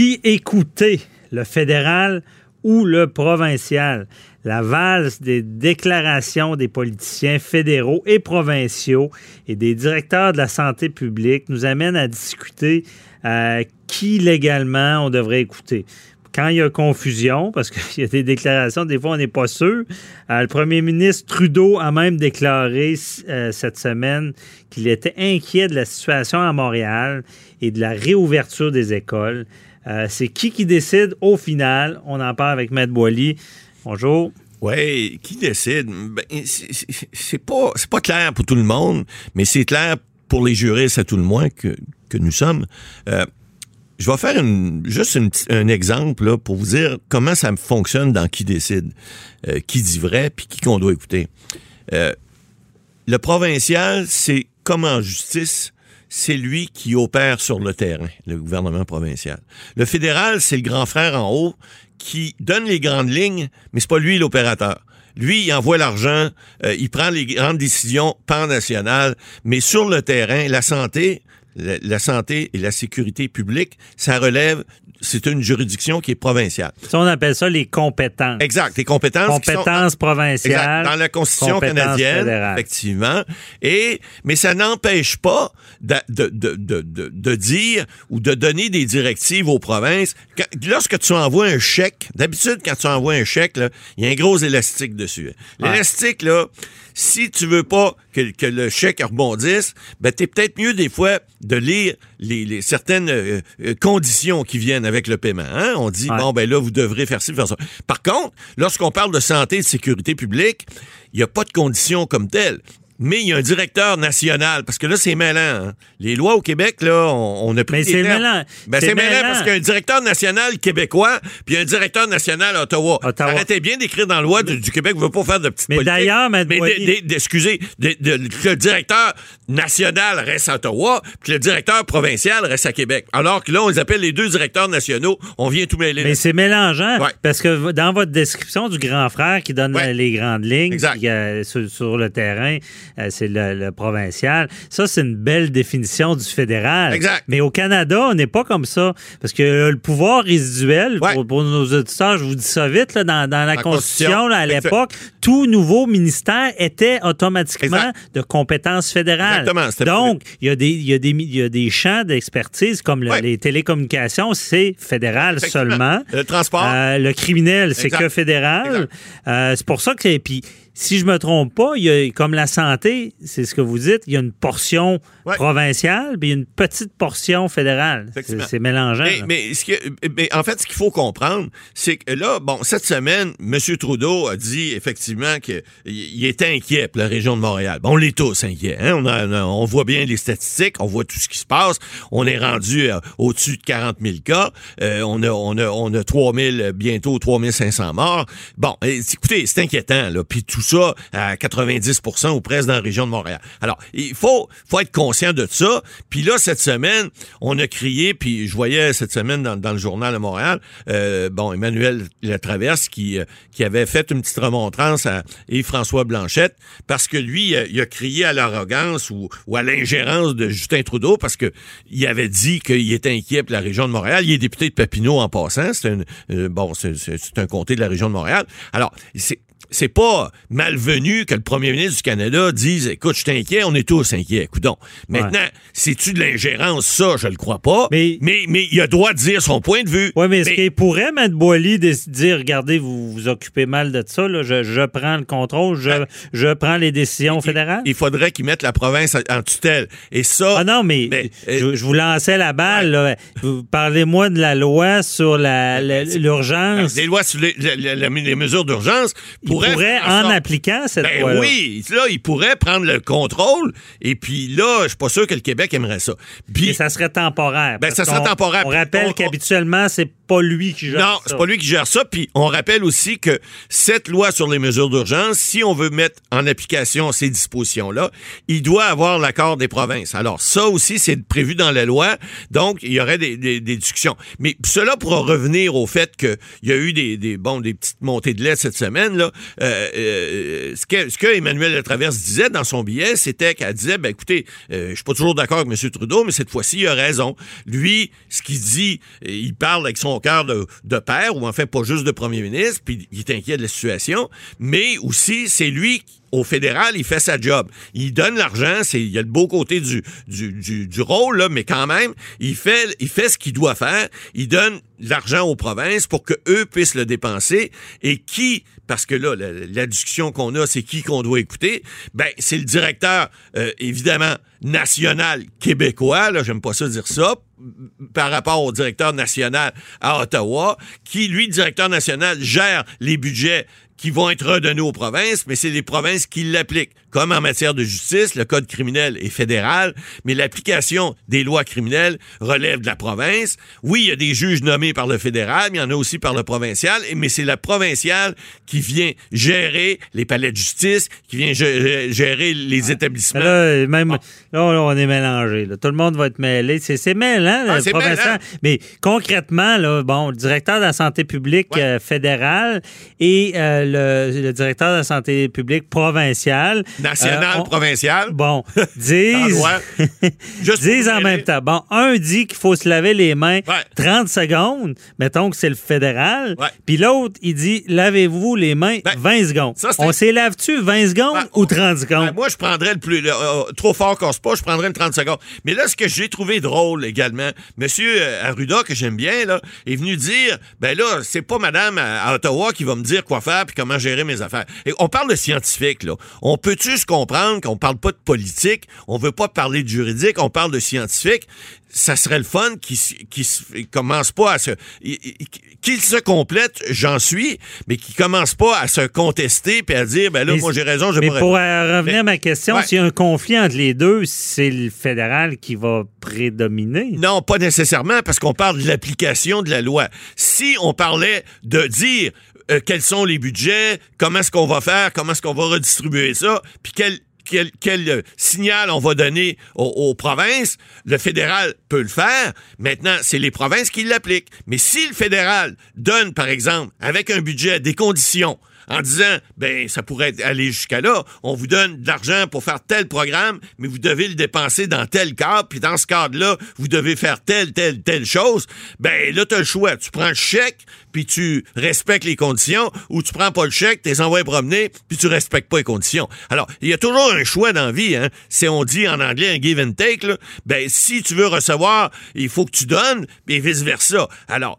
Qui écouter, le fédéral ou le provincial? La valse des déclarations des politiciens fédéraux et provinciaux et des directeurs de la santé publique nous amène à discuter euh, qui légalement on devrait écouter quand il y a confusion, parce qu'il y a des déclarations, des fois on n'est pas sûr, euh, le premier ministre Trudeau a même déclaré euh, cette semaine qu'il était inquiet de la situation à Montréal et de la réouverture des écoles. Euh, c'est qui qui décide au final? On en parle avec Matt Boily. Bonjour. Oui, qui décide? Ben, c'est pas, pas clair pour tout le monde, mais c'est clair pour les juristes à tout le moins que, nous sommes. Je vais faire juste un exemple pour vous dire comment ça fonctionne dans qui décide, euh, qui dit vrai, puis qui qu'on doit écouter. Euh, le provincial, c'est comme en justice, c'est lui qui opère sur le terrain, le gouvernement provincial. Le fédéral, c'est le grand frère en haut qui donne les grandes lignes, mais c'est pas lui l'opérateur. Lui, il envoie l'argent, euh, il prend les grandes décisions pan-nationales, mais sur le terrain, la santé, la, santé et la sécurité publique, ça relève, c'est une juridiction qui est provinciale. Ça, on appelle ça les compétences. Exact, les compétences. Compétences provinciales. dans la Constitution canadienne, effectivement. Et, mais ça n'empêche pas de, de, de, de, dire ou de donner des directives aux provinces. lorsque tu envoies un chèque, d'habitude, quand tu envoies un chèque, il y a un gros élastique dessus. L'élastique, là, si tu veux pas que, le chèque rebondisse, ben t'es peut-être mieux des fois de lire les, certaines euh, euh, conditions qui viennent avec le paiement. Hein? On dit bon ben là vous devrez faire ci, faire ça. Par contre, lorsqu'on parle de santé et de sécurité publique, il n'y a pas de conditions comme telles mais il y a un directeur national, parce que là, c'est mêlant. Hein. Les lois au Québec, là, on, a pris Mais c'est mêlant. Ben, c'est mêlant parce qu'il y a un directeur national québécois, puis un directeur national à Ottawa. Arrêtez bien d'écrire dans la loi du, Québec, vous ne veut pas faire de petites Mais d'ailleurs, mais excusez, le directeur national reste à Ottawa, puis le directeur provincial reste à Québec. Alors que là, on les appelle les deux directeurs nationaux, on vient tout mêler. Mais c'est mélangeant, parce que dans votre description du grand frère qui donne les grandes lignes euh, sur le terrain, c'est le, provincial. Ça, c'est une belle définition du fédéral. Exact. Mais au Canada, on n'est pas comme ça. Parce que le pouvoir résiduel, pour, nos auditeurs, je vous dis ça vite, là, dans, la, Constitution, à l'époque, tout nouveau ministère était automatiquement de compétence fédérale. Exactement. Donc, il y, a des, il, y a des, il y a des champs d'expertise comme les télécommunications, c'est fédéral seulement. Le transport. Euh, le criminel, c'est que fédéral. Euh, c'est pour ça que... Puis, si je me trompe pas, il y a, comme la santé, c'est ce que vous dites, il y a une portion provinciale, puis une petite portion fédérale. C'est mélangeant. Mais, en fait, ce qu'il faut comprendre, c'est que là, bon, cette semaine, M. Trudeau a dit effectivement qu'il était inquiet pour la région de Montréal. Bon, on l'est tous inquiets. Hein? On, voit bien les statistiques, on voit tout ce qui se passe. On est rendu euh, au-dessus de 40 000 cas. Euh, on, a, on, a, on a 3 000, bientôt 3 500 morts. Bon, écoutez, c'est inquiétant. Là. Puis tout ça à 90% ou presque dans la région de Montréal. Alors, il faut, faut être conscient de ça. Puis là, cette semaine, on a crié, puis je voyais cette semaine dans, le journal de Montréal, euh, bon, Emmanuel Latraverse qui, euh, qui avait fait une petite remontrance à Yves-François Blanchette, parce que lui, il a, crié à l'arrogance ou, à l'ingérence de Justin Trudeau, parce que il avait dit qu'il était inquiet pour la région de Montréal. Il est député de Papineau en passant. C'est un, euh, bon, c'est un comté de la région de Montréal. Alors, c'est c'est pas malvenu que le premier ministre du Canada dise Écoute, je suis inquiet, on est tous inquiets. Écoutons. Maintenant, c'est-tu de l'ingérence, ça, je le crois pas. Mais, mais, mais il a droit de dire son point de vue. Oui, mais, est-ce qu'il pourrait, M. Boily, dire Regardez, vous vous occupez mal de ça, là, je, prends le contrôle, je, ben, je prends les décisions fédérales? Il faudrait qu'il mette la province en tutelle. Et ça. Ah non, mais, euh, je, vous lançais la balle. Parlez-moi de la loi sur l'urgence. La, les lois sur les, mesures d'urgence. Pourrait, en appliquant cette Ben loi-là. oui, là, il pourrait prendre le contrôle, et puis là, je suis pas sûr que le Québec aimerait ça. Puis, Et ça serait temporaire. Ben, ça serait temporaire. On rappelle qu'habituellement, c'est pas lui qui gère Non, ça. c'est pas lui qui gère ça. Puis on rappelle aussi que cette loi sur les mesures d'urgence, si on veut mettre en application ces dispositions-là, il doit avoir l'accord des provinces. Alors ça aussi, c'est prévu dans la loi. Donc, il y aurait des, des- des discussions. Mais cela pour en revenir au fait qu'il y a eu des, des, bon, des petites montées de lait cette semaine. Là, euh, euh, ce, que, ce que Emmanuel Latraverse disait dans son billet, c'était qu'elle disait, ben écoutez, euh, je suis pas toujours d'accord avec M. Trudeau, mais cette fois-ci, il a raison. Lui, ce qu'il dit, euh, il parle avec son cœur de, de père, ou en fait pas juste de premier ministre, puis il est inquiet de la situation, mais aussi c'est lui au fédéral, il fait sa job. Il donne l'argent, c'est il y a le beau côté du, du, du, rôle là, mais quand même, il fait il fait ce qu'il doit faire. Il donne l'argent aux provinces pour que eux puissent le dépenser et qui parce que là la, la discussion qu'on a c'est qui qu'on doit écouter? Ben c'est le directeur euh, évidemment national québécois là j'aime pas ça dire ça par rapport au directeur national à Ottawa, qui, lui, directeur national, gère les budgets qui vont être redonnés aux provinces, mais c'est les provinces qui l'appliquent. Comme en matière de justice, le code criminel est fédéral, mais l'application des lois criminelles relève de la province. Oui, il y a des juges nommés par le fédéral, mais il y en a aussi par le provincial, mais c'est la provinciale qui vient gérer les palais de justice, qui vient gé- gérer les établissements. Là, même, là, là, on est mélangé. là. Tout le monde va être mêlé. C'est, c'est mêlant, Ah, le mêlant. Mais concrètement, là, bon, le directeur de la santé publique Ouais. euh, fédérale et euh, le, le directeur de la santé publique provinciale. National, euh, provincial. Bon, En disent, disent en même temps. Bon, un dit qu'il faut se laver les mains Ouais. 30 secondes, mettons que c'est le fédéral. Ouais. Puis l'autre, il dit lavez-vous les mains Ben, 20 secondes. ça, c'est- On s'est lave-tu 20 secondes ou 30 secondes? Ben, moi, je prendrais le plus. le- euh, trop fort casse pas, je prendrais le 30 secondes. Mais là, ce que j'ai trouvé drôle également, Monsieur euh, Arruda, que j'aime bien, est venu dire ben là, c'est pas madame à, à Ottawa qui va me dire quoi faire puis comment gérer mes affaires. Et on parle de scientifique, là. On peut-tu se comprendre qu'on parle pas de politique, on veut pas parler de juridique, on parle de scientifique? Ça serait le fun qui qui commence pas à se qu'il se complète, j'en suis, mais qui commence pas à se contester puis à dire ben là Mais- moi j'ai raison, j'ai Mais pour euh, revenir Mais- à ma question, Ouais. s'il y a un conflit entre les deux, c'est le fédéral qui va prédominer? Non, pas nécessairement, parce qu'on parle de l'application de la loi. Si on parlait de dire euh, quels sont les budgets, comment est-ce qu'on va faire, comment est-ce qu'on va redistribuer ça, puis quel quel, euh, signal on va donner aux provinces, le fédéral peut le faire. Maintenant, c'est les provinces qui l'appliquent. Mais si le fédéral donne, par exemple, avec un budget, des conditions, en disant, ben, ça pourrait aller jusqu'à là. On vous donne de l'argent pour faire tel programme, mais vous devez le dépenser dans tel cadre, puis dans ce cadre-là, vous devez faire telle, telle, telle chose. Ben, là, tu as le choix. Tu prends le chèque, puis tu respectes les conditions, ou tu prends pas le chèque, tu les envoies promener, puis tu respectes pas les conditions. Alors, il y a toujours un choix dans la vie, hein. C'est, on dit en anglais, un give and take, là. Ben, si tu veux recevoir, il faut que tu donnes, et vice-versa. Alors,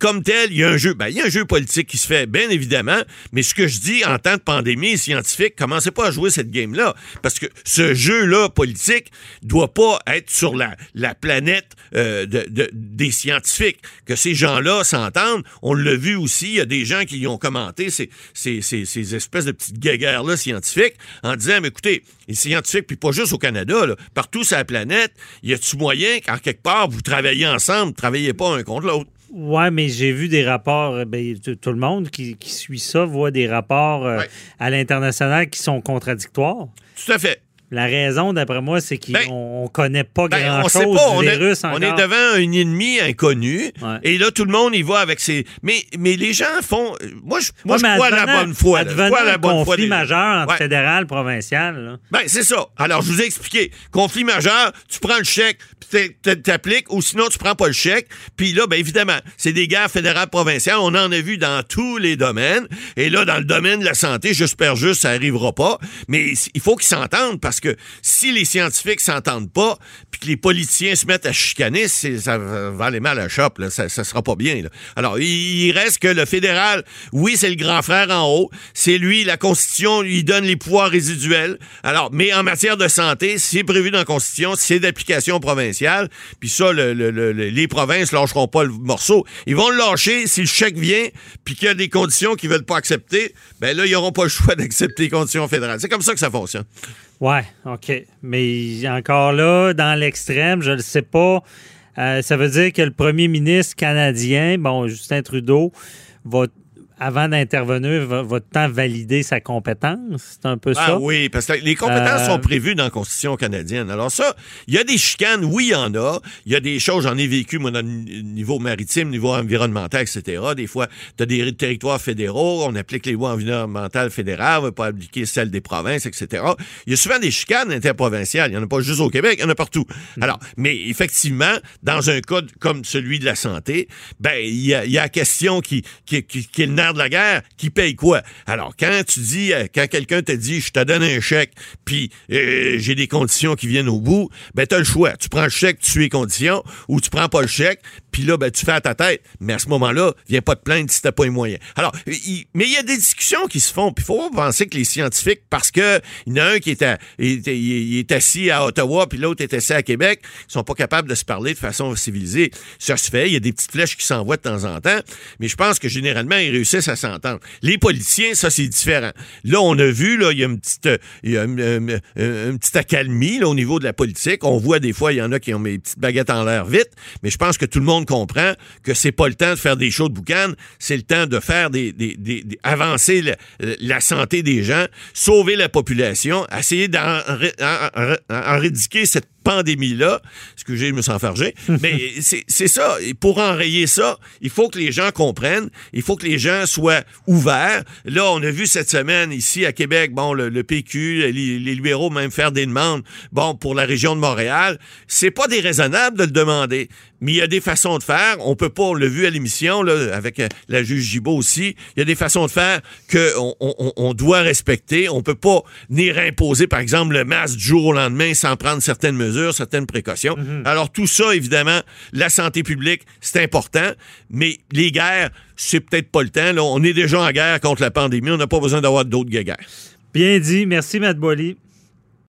comme tel, il y a un jeu, ben, il y a un jeu politique qui se fait, bien évidemment, mais ce que je dis en temps de pandémie scientifique, commencez pas à jouer cette game-là, parce que ce jeu-là politique doit pas être sur la, la planète euh, de, de- des scientifiques. Que ces gens-là s'entendent, on l'a vu aussi, il y a des gens qui ont commenté ces, ces, ces, ces espèces de petites guéguerres-là scientifiques en disant, mais écoutez, les scientifiques, puis pas juste au Canada, partout sur la planète, y a-tu moyen qu'en quelque part, vous travaillez ensemble, travaillez pas un contre l'autre? Ouais, mais j'ai vu des rapports. euh, ben, tout, tout le monde qui, qui suit ça voit des rapports euh, Ouais. à l'international qui sont contradictoires. Tout à fait. La raison, d'après moi, c'est qu'on Ben, on connaît pas Ben, grand-chose du on est, virus on encore. est devant un ennemi inconnu, Ouais. et là, tout le monde y va avec ses... Mais, mais les gens font... Moi, je, moi, Ouais, je crois à la bonne foi. là. Je crois la bonne foi conflit majeur entre Ouais. fédéral provincial. là. Ben, c'est ça. Alors, je vous ai expliqué. Conflit majeur, tu prends le chèque, t'appliques, ou sinon, tu prends pas le chèque. Puis là, ben, évidemment, c'est des guerres fédérales provinciales. On en a vu dans tous les domaines. Et là, dans le domaine de la santé, j'espère juste, ça arrivera pas. Mais il faut qu'ils s'entendent parce que si les scientifiques s'entendent pas, puis que les politiciens se mettent à chicaner, ça va aller mal à la shop, là. Ça, ça sera pas bien. Alors, il, reste que le fédéral, oui, c'est le grand frère en haut, c'est lui, la Constitution lui donne les pouvoirs résiduels. Alors, mais en matière de santé, c'est prévu dans la Constitution, c'est d'application provinciale, puis ça, le, les provinces lâcheront pas le morceau. Ils vont le lâcher si le chèque vient, puis qu'il y a des conditions qu'ils veulent pas accepter, ben là, ils n'auront pas le choix d'accepter les conditions fédérales. C'est comme ça que ça fonctionne. Ouais, OK. Mais encore là, dans l'extrême, je ne sais pas. Euh, ça veut dire que le premier ministre canadien, bon, Justin Trudeau, va avant d'intervenir, votre temps valider sa compétence? C'est un peu ah, ça? oui, parce que les compétences sont euh, prévues dans la Constitution canadienne. Alors ça, il y a des chicanes, oui, il y en a. Il y a des choses, j'en ai vécu, moi, au niveau maritime, niveau environnemental, etc. Des fois, tu as des territoires fédéraux, on applique les lois environnementales fédérales, on ne va pas appliquer celles des provinces, etc. Il y a souvent des chicanes interprovinciales. Il n'y en a pas juste au Québec, il y en a partout. Mm. Alors, mais effectivement, dans un cas comme celui de la santé, ben, il y a, la question qui, qui, qui, qui est le nerf de la guerre, qui paye quoi? Alors, quand tu dis, euh, quand quelqu'un te dit, je te donne un chèque, puis euh, j'ai des conditions qui viennent au bout, ben, tu as le choix. Tu prends le chèque, tu suis les conditions, ou tu prends pas le chèque, puis là, ben, tu fais à ta tête. Mais à ce moment-là, viens pas te plaindre si t'as pas les moyens. Alors, mais il y a des discussions qui se font, puis faut pas penser que les scientifiques, parce que il y en a un qui est, est assis à Ottawa, puis l'autre est assis à Québec, ils sont pas capables de se parler de façon civilisée. Ça se fait, il y a des petites flèches qui s'envoient de temps en temps, mais je pense que généralement, ils réussissent à s'entendre. Les politiciens, ça, c'est différent. Là, on a vu, là, il y a une petite, il y a une, petite accalmie au niveau de la politique. On voit des fois, il y en a qui ont mes petites baguettes en l'air vite, mais je pense que tout le monde comprend que c'est pas le temps de faire des shows de boucan, c'est le temps de faire des, des, des, avancer la, santé des gens, sauver la population, essayer d'enrédiquer cette pandémie-là. Excusez, je me sens fargé. Mais c'est ça. pour enrayer ça, il faut que les gens comprennent. Il faut que les gens soient ouverts. Là, on a vu cette semaine ici à Québec, bon, le, PQ, les, libéraux même faire des demandes, bon, pour la région de Montréal. C'est pas déraisonnable de le demander. Mais il y a des façons de faire. On peut pas, on l'a vu à l'émission, là, avec euh, la juge Gibault aussi. Il y a des façons de faire qu'on on, on, doit respecter. On peut pas ni imposer, par exemple, le masque du jour au lendemain sans prendre certaines mesures certaines précautions. Mhm. Alors tout ça, évidemment, la santé publique, c'est important, mais les guerres, c'est peut-être pas le temps. On est déjà en guerre contre la pandémie, on n'a pas besoin d'avoir d'autres guerres. Bien dit. Merci, Matt Boily.